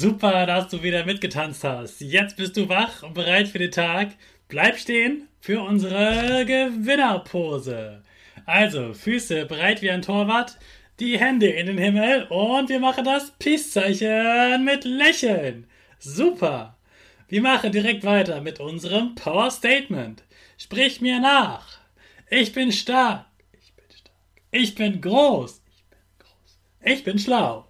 Super, dass du wieder mitgetanzt hast. Jetzt bist du wach und bereit für den Tag. Bleib stehen für unsere Gewinnerpose. Also, Füße bereit wie ein Torwart, die Hände in den Himmel und wir machen das Peace-Zeichen mit Lächeln. Super. Wir machen direkt weiter mit unserem Power Statement. Sprich mir nach. Ich bin stark. Ich bin stark. Ich bin groß. Ich bin groß. Ich bin schlau.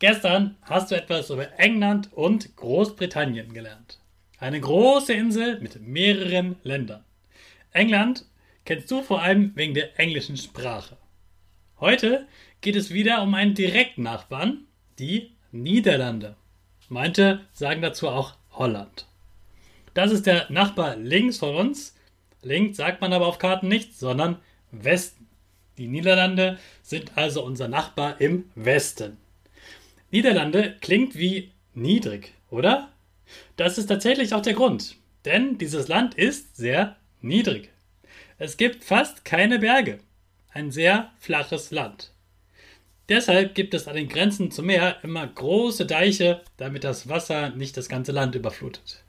Gestern hast du etwas über England und Großbritannien gelernt. Eine große Insel mit mehreren Ländern. England kennst du vor allem wegen der englischen Sprache. Heute geht es wieder um einen direkten Nachbarn, die Niederlande. Manche sagen dazu auch Holland. Das ist der Nachbar links von uns. Links sagt man aber auf Karten nicht, sondern Westen. Die Niederlande sind also unser Nachbar im Westen. Niederlande klingt wie niedrig, oder? Das ist tatsächlich auch der Grund, denn dieses Land ist sehr niedrig. Es gibt fast keine Berge, ein sehr flaches Land. Deshalb gibt es an den Grenzen zum Meer immer große Deiche, damit das Wasser nicht das ganze Land überflutet.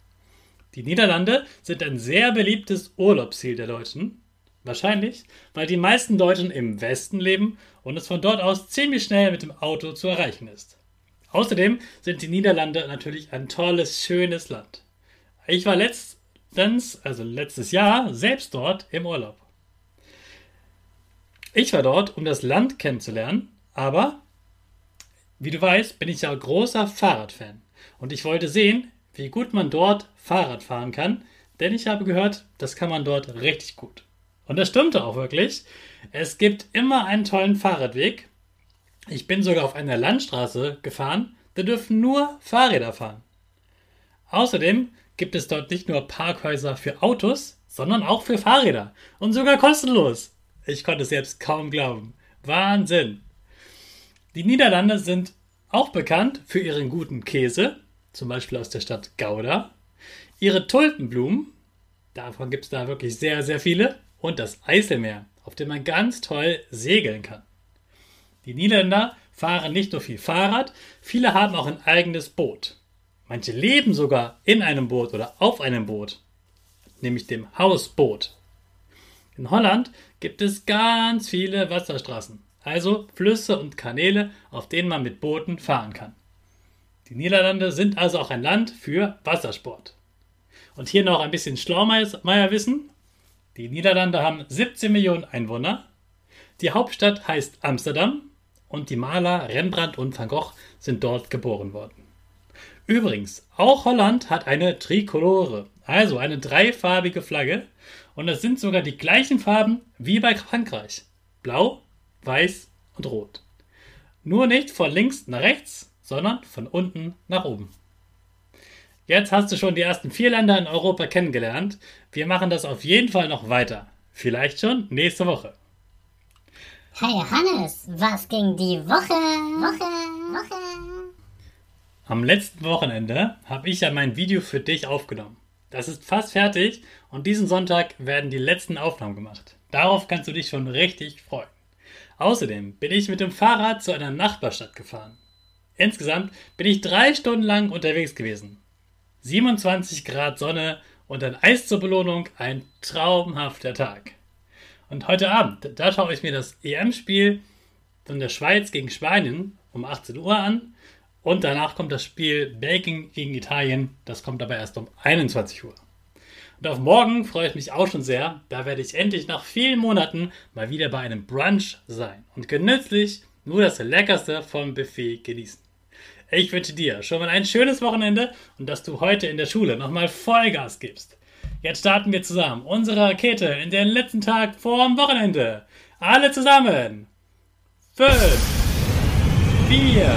Die Niederlande sind ein sehr beliebtes Urlaubsziel der Deutschen. Wahrscheinlich, weil die meisten Deutschen im Westen leben und es von dort aus ziemlich schnell mit dem Auto zu erreichen ist. Außerdem sind die Niederlande natürlich ein tolles, schönes Land. Ich war letztens, also letztes Jahr, selbst dort im Urlaub. Ich war dort, um das Land kennenzulernen, aber wie du weißt, bin ich ja großer Fahrradfan. Und ich wollte sehen, wie gut man dort Fahrrad fahren kann, denn ich habe gehört, das kann man dort richtig gut. Und das stimmte auch wirklich. Es gibt immer einen tollen Fahrradweg ich bin sogar auf einer Landstraße gefahren, da dürfen nur Fahrräder fahren. Außerdem gibt es dort nicht nur Parkhäuser für Autos, sondern auch für Fahrräder und sogar kostenlos. Ich konnte es selbst kaum glauben. Wahnsinn. Die Niederlande sind auch bekannt für ihren guten Käse, zum Beispiel aus der Stadt Gouda, ihre Tulpenblumen, davon gibt es da wirklich sehr, sehr viele, und das Eiselmeer, auf dem man ganz toll segeln kann. Die Niederländer fahren nicht nur viel Fahrrad, viele haben auch ein eigenes Boot. Manche leben sogar in einem Boot oder auf einem Boot, nämlich dem Hausboot. In Holland gibt es ganz viele Wasserstraßen, also Flüsse und Kanäle, auf denen man mit Booten fahren kann. Die Niederlande sind also auch ein Land für Wassersport. Und hier noch ein bisschen Schlaumeierwissen. Die Niederlande haben 17 Millionen Einwohner. Die Hauptstadt heißt Amsterdam und die Maler Rembrandt und Van Gogh sind dort geboren worden. Übrigens, auch Holland hat eine Trikolore, also eine dreifarbige Flagge, und es sind sogar die gleichen Farben wie bei Frankreich. Blau, Weiß und Rot. Nur nicht von links nach rechts, sondern von unten nach oben. Jetzt hast du schon die ersten vier Länder in Europa kennengelernt. Wir machen das auf jeden Fall noch weiter. Vielleicht schon nächste Woche. Hey Hannes, was ging die Woche? Woche, Woche. Am letzten Wochenende habe ich ja mein Video für dich aufgenommen. Das ist fast fertig und diesen Sonntag werden die letzten Aufnahmen gemacht. Darauf kannst du dich schon richtig freuen. Außerdem bin ich mit dem Fahrrad zu einer Nachbarstadt gefahren. Insgesamt bin ich drei Stunden lang unterwegs gewesen. 27 Grad Sonne und ein Eis zur Belohnung, ein traumhafter Tag. Und heute Abend, da schaue ich mir das EM-Spiel von der Schweiz gegen Spanien um 18 Uhr an. Und danach kommt das Spiel Belgien gegen Italien. Das kommt aber erst um 21 Uhr. Und auf morgen freue ich mich auch schon sehr. Da werde ich endlich nach vielen Monaten mal wieder bei einem Brunch sein und genüsslich nur das Leckerste vom Buffet genießen. Ich wünsche dir schon mal ein schönes Wochenende und dass du heute in der Schule nochmal Vollgas gibst. Jetzt starten wir zusammen unsere Rakete in den letzten Tag vorm Wochenende. Alle zusammen. Fünf, vier,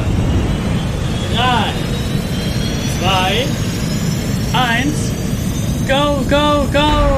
drei, zwei, eins, go, go, go!